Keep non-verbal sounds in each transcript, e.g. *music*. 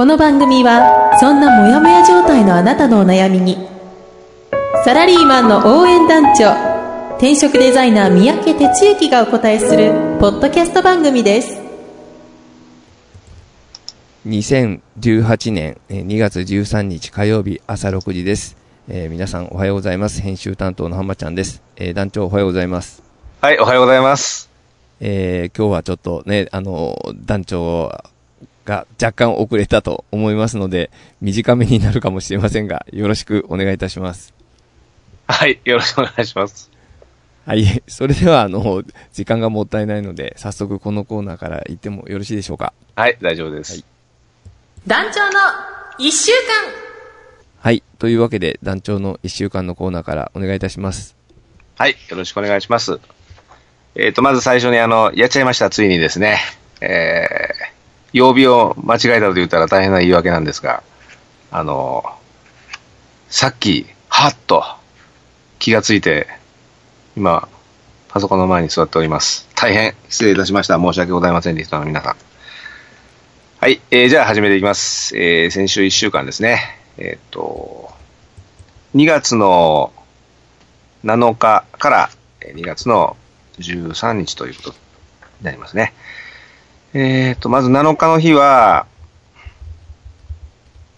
この番組はそんなモヤモヤ状態のあなたのお悩みにサラリーマンの応援団長転職デザイナー三宅哲之がお答えするポッドキャスト番組です2018年えー2月13日火曜日朝6時です。えー皆さんおはようございます。編集担当の浜ちゃんです。えー団長おはようございます。はい、おはようございます。えー今日はちょっとね、あのー団長が若干遅れたと思いますので、短めになるかもしれませんが、よろしくお願いいたします。はい、よろしくお願いします。はい。それでは、あの、時間がもったいないので、早速このコーナーから行ってもよろしいでしょうか。はい、大丈夫です。はい団長の一週間はい。というわけで、団長の1週間のコーナーからお願いいたします。はい、よろしくお願いします。えっ、と、まず最初にあの、やっちゃいました、ついにですね。えー、曜日を間違えたと言ったら大変な言い訳なんですが、あの、さっき、はっと気がついて、今、パソコンの前に座っております。大変失礼いたしました。申し訳ございません、リスナーの皆さん。はい、えー、じゃあ始めていきます。えー、先週1週間ですね。えっ、と、2月の7日から2月の13日ということになりますね。えっ、と、まず7日の日は、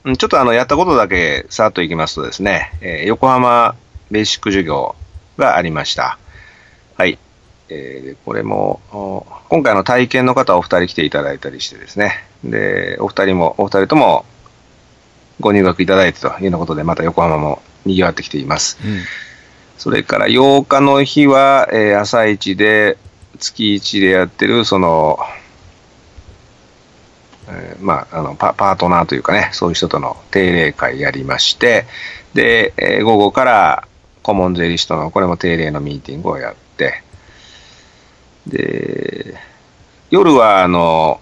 うんちょっとあの、やったことだけさーっといきますとですね、えー横浜ベーシック授業がありました。はい。えーでこれも、お今回の体験の方お二人来ていただいたりしてですね、で、お二人も、お二人ともご入学いただいてというようなことで、また横浜も賑わってきています。うん。それから8日の日は、えー朝一で、月一でやってる、その、えーまあ、あのパ、パートナーというかね、そういう人との定例会やりまして、で、えー午後から顧問税理士との、これも定例のミーティングをやって、で、夜は、あの、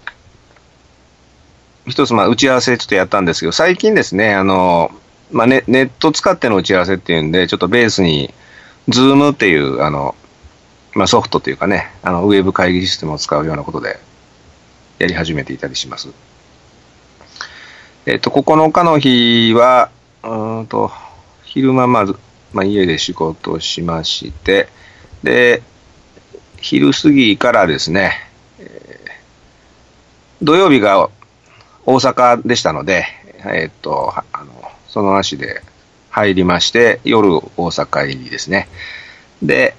一つ、まあ、打ち合わせちょっとやったんですけど、最近ですね、あの、まあ、ネネット使っての打ち合わせっていうんで、ちょっとベースに、ズームっていう、あの、まあ、ソフトというかね、あの、ウェブ会議システムを使うようなことで、やり始めていたりします。えっと、9日の日は、うんと、昼間まず、まあ、家で仕事をしまして、で、昼過ぎからですね、えー土曜日が大阪でしたので、えっと、あの、その足で入りまして、夜大阪入りですね。で、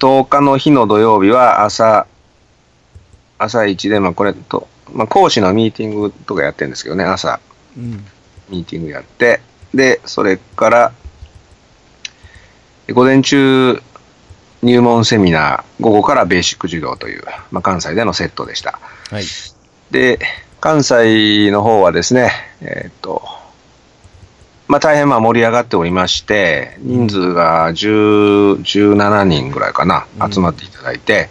10日の日の土曜日は朝、朝一で、まあこれと、まあ講師のミーティングとかやってるんですけどね、朝うん。ミーティングやって、で、それから、午前中、入門セミナー、午後からベーシック授業という、まあ、関西でのセットでした。はい。で、関西の方はですね、えーっと、まあ大変まあ盛り上がっておりまして、人数が10 17人ぐらいかなう、ん集まっていただいて、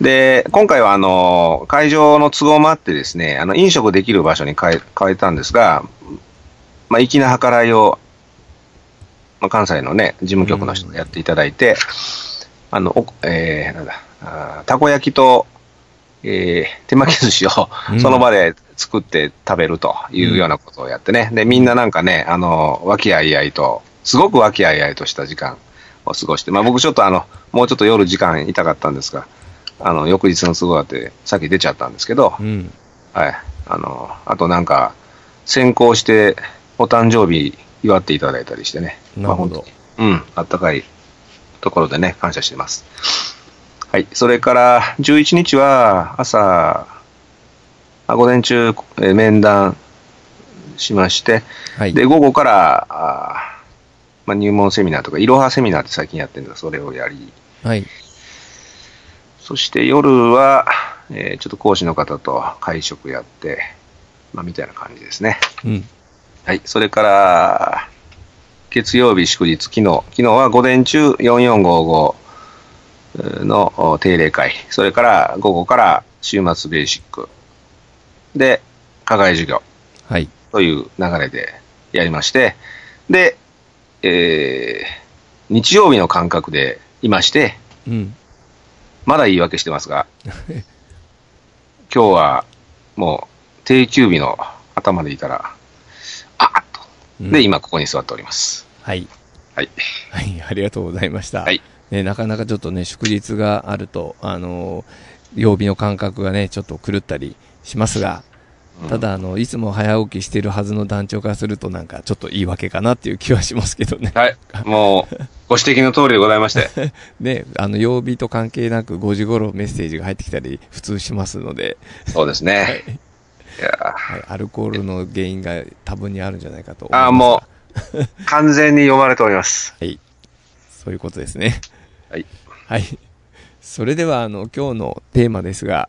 で、今回はあの、会場の都合もあってですね、あの、飲食できる場所に変え変えたんですが、まあ粋な計らいを、まあ、関西のね、事務局の人がやっていただいて、あの、おえー、なんだ、あーたこ焼きと、えー手巻き寿司をうんその場で作って食べるというようなことをやってね。で、みんななんかね、あの、和気あいあいと、すごく和気あいあいとした時間を過ごして、まあ僕ちょっとあの、もうちょっと夜時間いたかったんですが、あの、翌日の都合があって、さっき出ちゃったんですけど、うん。はい。あの、あとなんか、先行してお誕生日祝っていただいたりしてね。なるほどまあうん、あったかいところでね、感謝してます。はい。それから、11日は朝、あ午前中、えー面談しまして、はい。で、午後から、あーまあ、入門セミナーとか、いろはセミナーって最近やってるんだそれをやり、はい。そして夜は、えーちょっと講師の方と会食やって、まあ、みたいな感じですね。うん。はい。それから、月曜日祝日、昨日。昨日は午前中4455のお定例会。それから午後から週末ベーシック。で、課外授業はい。という流れでやりまして、で、えー日曜日の感覚でいまして、うん。まだ言い訳してますが、今日はもう定休日の頭でいたら、あっと。うんで、今ここに座っております。はい。はい。はい、ありがとうございました。はい。ね、なかなかちょっとね、祝日があると、あのー曜日の感覚がね、ちょっと狂ったりしますが、ただ、あの、いつも早起きしてるはずの団長からすると、なんか、ちょっと言い訳かなっていう気はしますけどね。はい。もう、ご指摘の通りでございまして。*laughs* ね、あの、曜日と関係なく5時頃メッセージが入ってきたり、普通しますので、そうですね。いやはい、アルコールの原因が多分にあるんじゃないかとあーもう、*laughs* 完全に読まれております。はい。そういうことですね。はい。はい。それでは、あの、今日のテーマですが、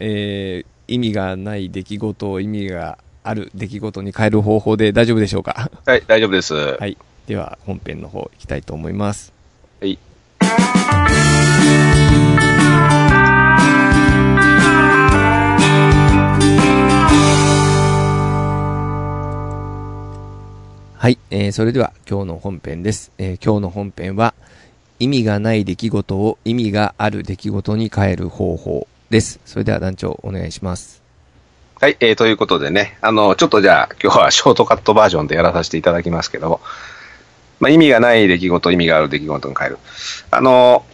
えー、意味がない出来事を意味がある出来事に変える方法で大丈夫でしょうか？はい、大丈夫です。ははい。では、本編の方行きたいと思います。い。はい。えー、それでは今日の本編です。えー、今日の本編は、意味がない出来事を意味がある出来事に変える方法です。それでは団長、お願いします。はい、えー、ということでね、あの、ちょっとじゃあ、今日は *laughs* ショートカットバージョンでやらさせていただきますけども、まあ、意味がない出来事、意味がある出来事に変える。あの、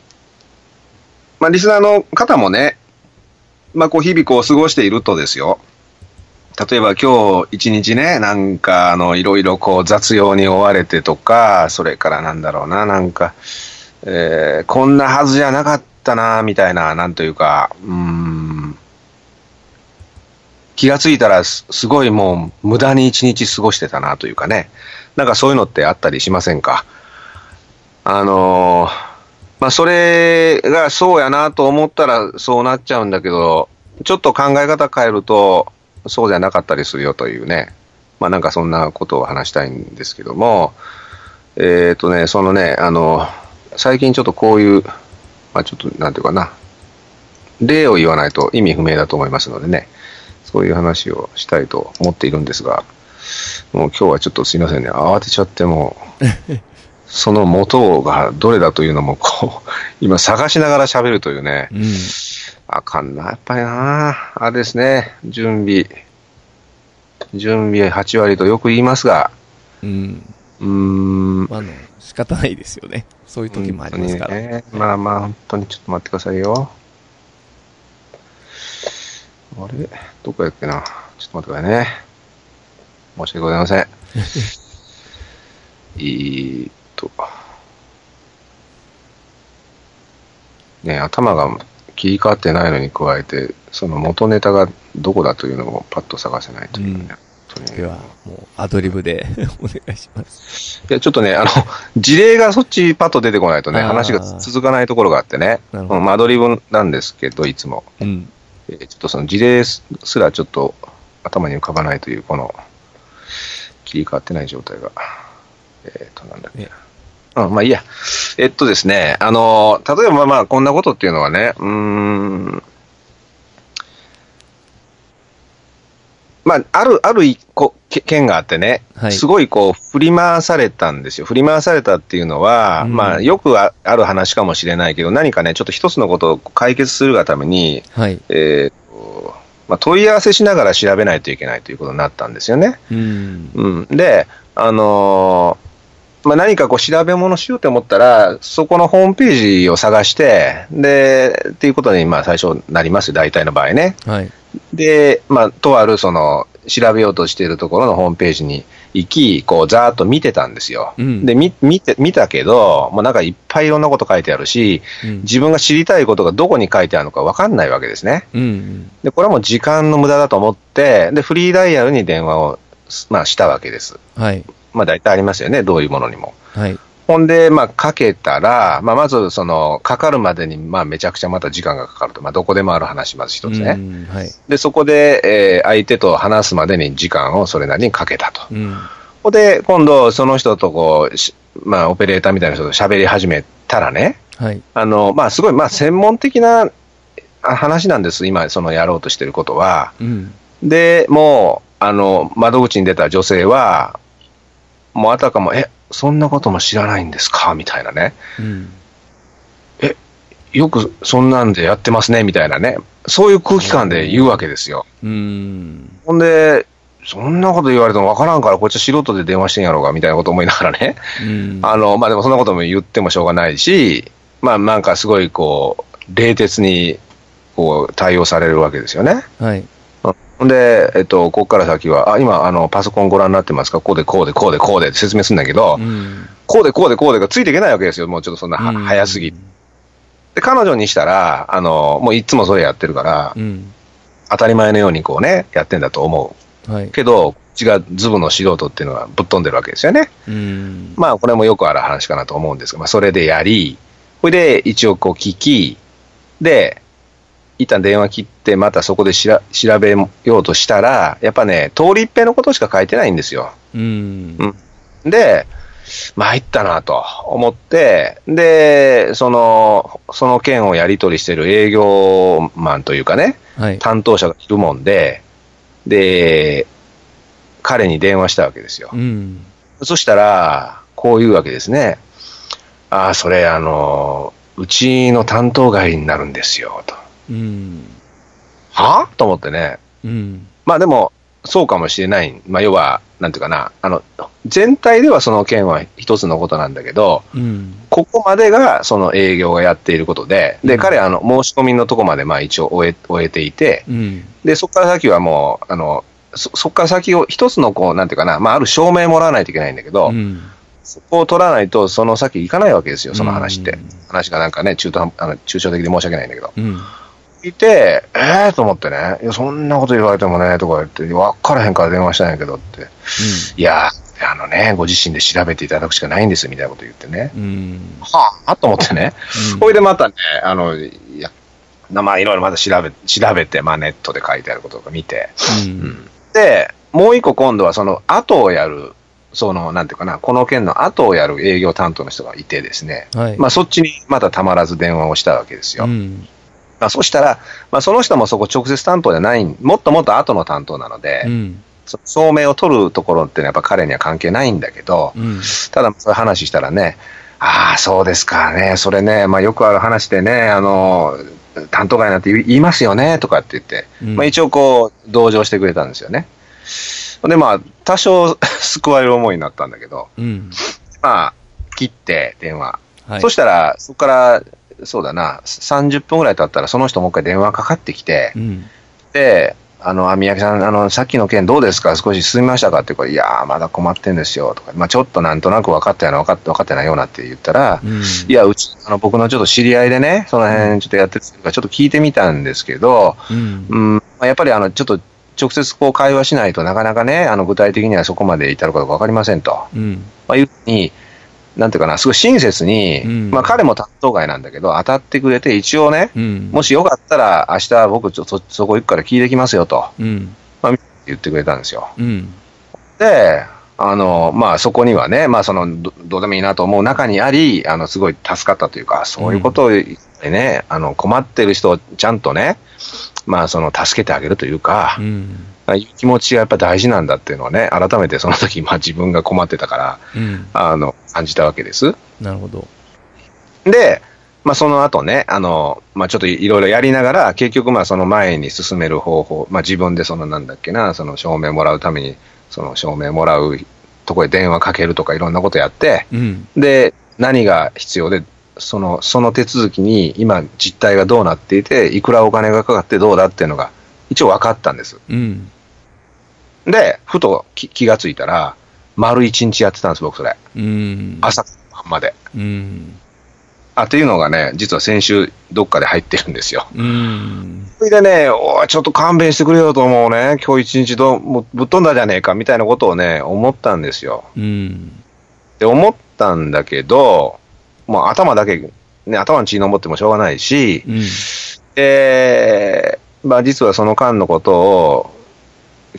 まあ、リスナーの方もね、まあ、こう、日々こう、過ごしているとですよ、例えば今日一日ね、なんか、あの、いろいろこう、雑用に追われてとか、それからなんだろうな、なんか、えーこんなはずじゃなかったな、みたいな、なんというか、うん、気がついたらすすごいもう無駄に一日過ごしてたなというかね。なんかそういうのってあったりしませんか？あのーまあそれがそうやなと思ったらそうなっちゃうんだけど、ちょっと考え方変えるとそうじゃなかったりするよというね。まあなんかそんなことを話したいんですけども、えっ、とね、そのね、あの、最近ちょっとこういう、まあちょっとなんていうかな、例を言わないと意味不明だと思いますのでね。そういう話をしたいと思っているんですが、もう今日はちょっとすいませんね、慌てちゃってもう、*laughs* その元がどれだというのも、こう、今探しながら喋るというね、うん。あかんな、やっぱりな、あれですね、準備、準備8割とよく言いますが、うん。うーん、まあ、あの、仕方ないですよね。そういう時もありますから。ねまあまあ、本当にちょっと待ってくださいよ。あれ？どこやっけな？ちょっと待ってくださいね。申し訳ございません。*laughs* えーっと。ね頭が切り替わってないのに加えて、その元ネタがどこだというのもパッと探せないというね。うんでは、もう、アドリブで *laughs* お願いします。いや、ちょっとね、あの、事例がそっちパッと出てこないとね、話が続かないところがあってね、うんまあアドリブなんですけど、いつも。うん。えーちょっとその事例すすらちょっと頭に浮かばないという、この、切り替わってない状態が。えっ、と、なんだっけ。うん、まあいいや。えっとですね、あの、例えばまあこんなことっていうのはね、うーん、まあ、ある、ある一個、け件があってね、はいすごいこう、振り回されたんですよ。振り回されたっていうのは、うんまあ、よくあある話かもしれないけど、何かね、ちょっと一つのことを解決するがために、はい。えーとまあ、問い合わせしながら調べないといけないということになったんですよね。うん。うん、で、あのーまあ、何かこう調べ物しようと思ったら、そこのホームページを探して、で、っていうことにまあ最初なりますよ、大体の場合ね。はい。で、まあ、とあるその、調べようとしているところのホームページに行き、こう、ざーっと見てたんですよ。うんで、み見て、見たけど、もうなんかいっぱいいろんなこと書いてあるし、うん。自分が知りたいことがどこに書いてあるのか分かんないわけですね。うん。で、これはもう時間の無駄だと思って、で、フリーダイヤルに電話を、まあ、したわけです。はい。まあ、大体ありますよね、どういうものにも。はい。ほんで、まあ、かけたら、まあ、まず、その、かかるまでに、まあ、めちゃくちゃまた時間がかかると。まあ、どこでもある話、まず一つね。うんはい。で、そこで、えー相手と話すまでに時間をそれなりにかけたと。うん。で、今度、その人とこう、しまあ、オペレーターみたいな人と喋り始めたらね、はい。あの、まあ、すごい、まあ、専門的なあ話なんです。今、そのやろうとしてることは。うん。で、もう、あの、窓口に出た女性は、もうあたかも、え、そんなことも知らないんですか？みたいなね。うん。よくそんなんでやってますね、みたいなね。そういう空気感で言うわけですよ。うん。ほんで、そんなこと言われてもわからんから、こっちは素人で電話してんやろうが、みたいなこと思いながらね。うん。あの、まあでもそんなことも言ってもしょうがないし、まあなんかすごいこう、冷徹にこう対応されるわけですよね。はい。で、えっと、ここから先は、あ、今、あの、パソコンご覧になってますか？こうで、こうで、こうで、こうでって説明するんだけど、うん。こうで、こうで、こうでがついていけないわけですよ。もうちょっとそんなは、早すぎて。で、彼女にしたら、あの、もういつもそれやってるから、うん。当たり前のようにこうね、やってんだと思はい。う。けど、こっちがズブの素人っていうのはぶっ飛んでるわけですよね。うん。まあ、これもよくある話かなと思うんですが、まあ、それでやり、これで一応こう聞き、で、一旦電話切って、またそこでしら調べようとしたら、やっぱね、通り一遍のことしか書いてないんですよ。うん。で、参ったなと思って、で、その、その件をやり取りしてる営業マンというかね、はい。担当者がいるもんで、で、彼に電話したわけですよう。ん。そしたら、こういうわけですね。ああ、それ、あの、うちの担当外になるんですよ、と。うん。は？と思ってね。うん。まあでも、そうかもしれない。まあ要は、なんていうかな、あの、全体ではその件は一つのことなんだけど、うん。ここまでがその営業がやっていることで、で、うん彼はあの、申し込みのとこまでまあ一応終え、終えていて、うん。で、そこから先はもう、あの、そ、そこから先を一つのこう、なんていうかな、まあある証明もらわないといけないんだけど、うん。そこを取らないと、その先行かないわけですよ、その話って。うん話がなんかね、中途半あの抽象的で申し訳ないんだけど。うん。いて、えーと思ってね、いや、そんなこと言われてもね、とか言って、分からへんから電話したんやけどって、いや、あのね、ご自身で調べていただくしかないんですみたいなこと言ってね、うん。はあと思ってね、うんこれでまたね、あの、いや、まあ、いろいろまた調べ、調べて、まあ、ネットで書いてあることとか見て、うん。で、もう一個今度はその後をやる、その、なんていうかな、この件の後をやる営業担当の人がいてですね、はい。まあ、そっちにまたたまらず電話をしたわけですよ。うん。まあ、そしたら、まあ、その人もそこ直接担当じゃない、もっともっと後の担当なので、うん。明を取るところってやっぱ彼には関係ないんだけど、うん。ただそういう話したらね、ああ、そうですかね、それね、まあ、よくある話でね、あの、担当外なんて言い言いますよね、とかって言って、うんまあ、一応こう、同情してくれたんですよね。で、まあ、多少救われる思いになったんだけど、うん。まあ、切って電話。はい。そしたら、そこから、そうだな、30分ぐらい経ったら、その人もう一回電話かかってきて、うん。で、あの、あ、三宅さん、あの、さっきの件どうですか？少し進みましたか？ってこれ、いやー、まだ困ってんですよ、とか、まあちょっとなんとなく分かったような、分かって、分かってないようなって言ったら、うん。いや、うち、あの、僕のちょっと知り合いでね、その辺ちょっとやってるから、ちょっと聞いてみたんですけど、うん。うん、まあ、やっぱりあの、ちょっと直接こう会話しないとなかなかね、あの、具体的にはそこまで至るかどうか分かりませんと。うん。まあ、いうふうに、なんていうかな、すごい親切に、うんまあ彼も担当外なんだけど、当たってくれて、一応ね、うん。もしよかったら、明日僕ちょっとそそこ行くから聞いてきますよとうん。言ってくれたんですよ。うん。で、あの、まあそこにはね、まあその、どどうでもいいなと思う中にあり、あの、すごい助かったというか、そういうことを言ってね、あの、困ってる人をちゃんとね、まあその、助けてあげるというか、うん。ああいう気持ちがやっぱ大事なんだっていうのはね、改めてその時、まあ自分が困ってたから、うん。あの、感じたわけです。なるほど。で、まあ、その後ね、あの、まあ、ちょっといろいろやりながら、結局、まあ、その前に進める方法、まあ、自分でそのなんだっけな、その証明もらうために、その証明もらうところで電話かけるとかいろんなことやって、うん。で、何が必要で、その、その手続きに今実態がどうなっていて、いくらお金がかかってどうだっていうのが一応分かったんです。うん。で、ふと気気がついたら、丸一日やってたんです、僕それ。うん。朝晩まで。うん。あ、っていうのがね、実は先週どっかで入ってるんですよ。うん。それでね、おい、ちょっと勘弁してくれよと思うね。今日一日どうもうぶっ飛んだじゃねえかみたいなことをね、思ったんですよ。うん。で、思っったんだけど、もう頭だけ、ね、頭に血の持ってもしょうがないし、うん。えーまあ実はその間のことを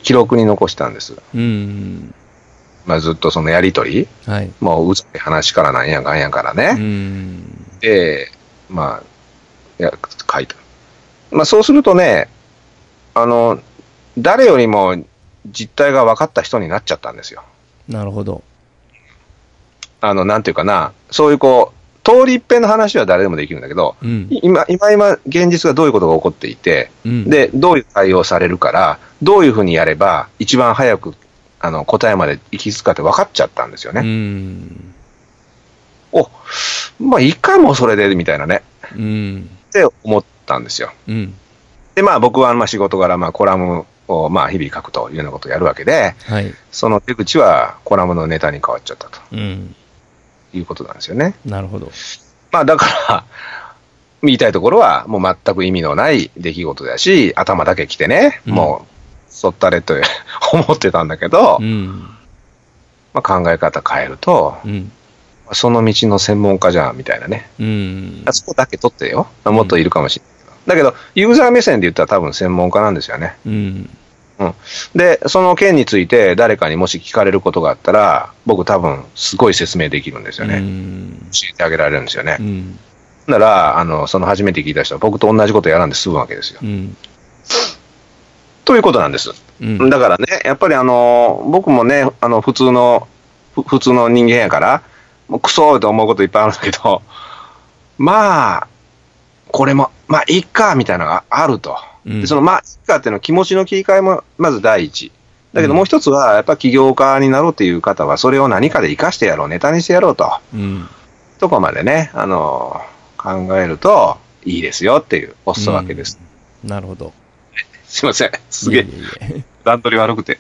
記録に残したんです。うん。まあずっとそのやりとり、はい。もううざい話からなんやかんやからうね。ん。で、まあ、いや、書いた。まあそうするとね、あの、誰よりも実態が分かった人になっちゃったんですよ。なるほど。あの、なんていうかな、そういうこう、通り一遍の話は誰でもできるんだけど、うん。今、今、今、現実がどういうことが起こっていて、うん、で、どういう対応されるから、どういうふうにやれば、一番早く、あの、答えまで行き着くかって分かっちゃったんですようね。ん。お、まあ、いいかもそれで、みたいなね、うん。って思ったんですよ。うん。で、まあ、僕は、まあ、仕事柄、まあ、コラムを、まあ、日々書くというようなことをやるわけで、はい。その手口は、コラムのネタに変わっちゃったとうん。いうことなんですよね。なるほど。まあだから、*laughs* 言いたいところは、もう全く意味のない出来事だし、頭だけ来てね、うんもう、そったれと *laughs* 思ってたんだけど、うん。まあ、考え方変えると、うん。その道の専門家じゃん、みたいなね。うん。そこだけ取ってよ。もっといるかもしれないけど。だけど、ユーザー目線で言ったら多分専門家なんですよね。うん。で、その件について誰かにもし聞かれることがあったら、僕多分すごい説明できるんですようね。ん。教えてあげられるんですよねう。ん。なら、あの、その初めて聞いた人は僕と同じことやらんで済むわけですよ。うん。ということなんです。うん。だからね、やっぱりあの、僕もね、あの、普通の、ふ普通の人間やから、もうクソーと思うこといっぱいあるんだけど、まあ、これも、まあ、いっか、みたいなのがあると。うんでその、まあ、いっかっていうのは気持ちの切り替えも、まず第一。だけどうんもう一つは、やっぱ起業家になろうっていう方は、それを何かで活かしてやろう、ネタにしてやろうと。うん。とこまでね、あの、考えると、いいですよっていう、おすそわけです。なるほど。*laughs* すいません。すげえ段取り悪くて。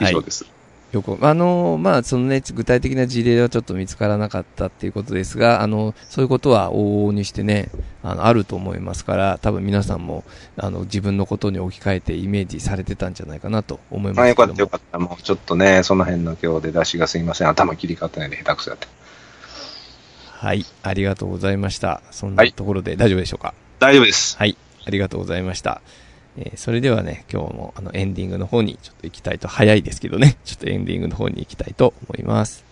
以はい上です。よく、あの、まあ、そのね、具体的な事例はちょっと見つからなかったっていうことですが、あの、そういうことは往々にしてね、あの、あると思いますから、多分皆さんも、あの、自分のことに置き換えてイメージされてたんじゃないかなと思いますあ、よかけども。ったよかった。もうちょっとね、その辺の今日出だしがすいません。頭切り替わってないんで下手くそやって。はい、ありがとうございました。そんなところで大丈夫でしょうか？大丈夫です。はい、ありがとうございました。えーそれではね、今日もあのエンディングの方にちょっと行きたいと、早いですけどね、*laughs* ちょっとエンディングの方に行きたいと思います。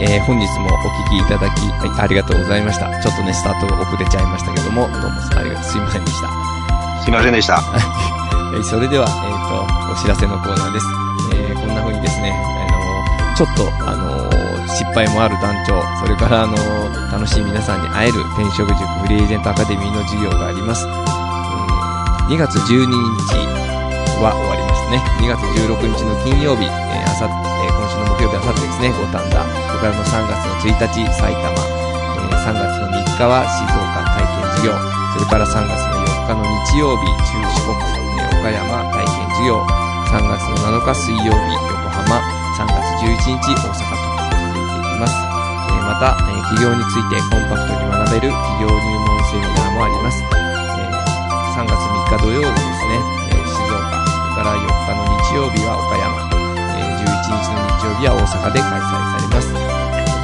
えー本日もお聞きいただき、はい、ありがとうございました。ちょっとね、スタートが遅れちゃいましたけども、どうもありがとう、すいませんでした。すいませんでした。はい、*laughs* それでは、えっ、と、お知らせのコーナーです。えーこんな風にですね、あのちょっと、あの失敗もある団長、それから、あの楽しい皆さんに会える転職塾フリーエージェントアカデミーの授業があります。えー2月12日は終わりましたね。2月16日の金曜日、えー、あさっ曜日、あさってですね、五反田。それからの3月の1日、埼玉。えー3月の3日は静岡体験授業。それから3月の4日の日曜日、中四国、えー岡山体験授業。3月の7日水曜日、横浜。3月11日、大阪と続いていきます。えーまた、えー企業についてコンパクトに学べる企業入門セミナーもあります。えー3月3日土曜日ですね、えー静岡、それから4日の日曜日は岡山、日の日曜日は大阪で開催されます。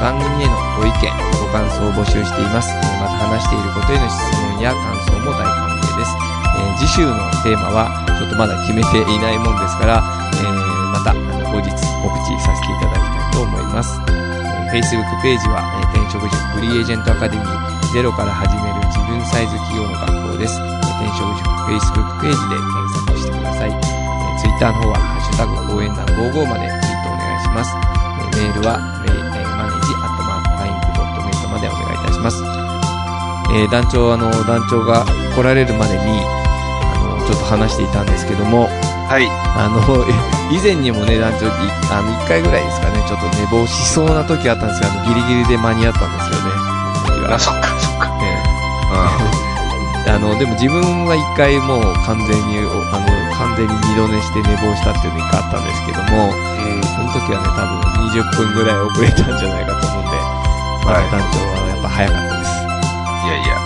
番組へのご意見、ご感想を募集しています。えまた話していることへの質問や感想も大歓迎です。えー次週のテーマはちょっとまだ決めていないもんですから、えーまたあの後日告知させていただきたいと思います。えー Facebook ページは、えー転職塾フリーエージェントアカデミーゼロから始める自分サイズ企業の学校です。え転職塾 Facebook ページで検索してください。えー Twitter の方はハッシュタグ応援団55までます。えーメールは、メえーマネージアットマークインクドットネットまでお願いいたします。えー団長、あの、団長が来られるまでに、あの、ちょっと話していたんですけども、はい。あの、*laughs* 以前にもね、団長、いあの、1回ぐらいですかね、ちょっと寝坊しそうな時あったんですが、あのギリギリで間に合ったんですよね。あ、そっか、そっか。え *laughs* あの、でも自分は一回もう完全に、おあの、完全に二度寝して寝坊したっていうのがあったんですけども、うん。時はね、多分20分ぐらい遅れたんじゃないかと思うんで、まだはい団長はやっぱ早かったです。いやいや。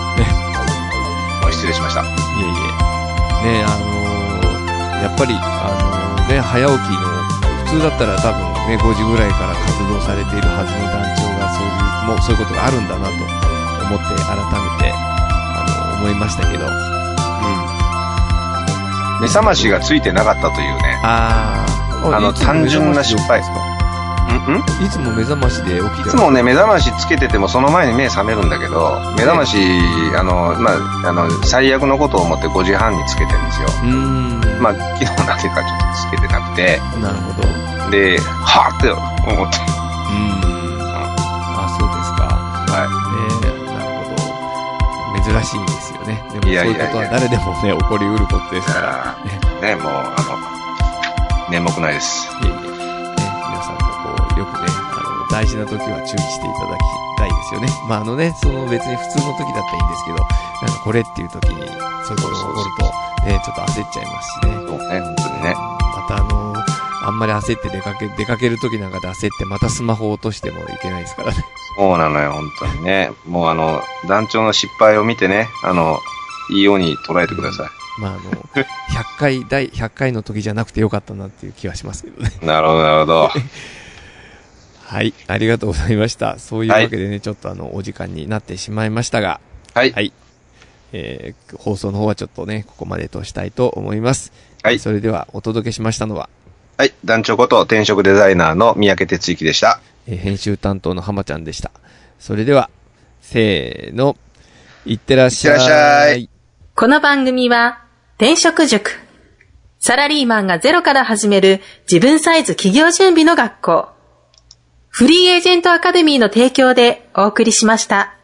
もう失礼しました。いえいえ。ね、あのーやっぱり、あのーね、早起きの、普通だったら多分ね、5時ぐらいから活動されているはずの団長がそういう、もうそういうことがあるんだなと思って改めて、あの思いましたけど、うん。目覚ましがついてなかったというね。あーあの単純な失敗ん？うん？かいつも目覚ましで起きていつもね、目覚ましつけててもその前に目覚めるんだけど、目覚まし、あの、まあ、あの、最悪のことを思って5時半につけてるんですよ。うーん。まあ、昨日なんていうかちょっとつけてなくて、なるほど。うで、はぁって思って、ーん。あ、そうですか。はねえ、なるほど。珍しいんですよね。でもそういうことは誰でもね、起こりうることですから。い。ね、もう、あの、眠くないです。いえいえ、ね、皆さんもこう、よくね、あの、大事な時は注意していただきたいですよね。まあ、あのね、その別に普通の時だったらいいんですけど、なんかこれっていう時に、そういうことが起こると、ね、ちょっと焦っちゃいますしね。そうね、本当にね。またあのあんまり焦って出かけ、出かける時なんかで焦って、またスマホを落としてもいけないですからね。そうなのよ、本当にね。もうあの、団長の失敗を見てね、あの、いいように捉えてくださまあ、あの、100回、第100回の時じゃなくてよかったなっていう気はしますけどね。い。なるほど、なるほど。*laughs* はい、ありがとうございました。そういうわけでね、ちょっとあの、お時間になってしまいましたが、はい。はい。えー、放送の方はちょっとね、ここまでとしたいと思います。はいそれでは、お届けしましたのは、はい。団長こと転職デザイナーの三宅哲之でした。えー編集担当の浜ちゃんでした。それでは、せーの、いってらっしゃい。いってらっしゃいこの番組は、転職塾。サラリーマンがゼロから始める自分サイズ企業準備の学校。フリーエージェントアカデミーの提供でお送りしました。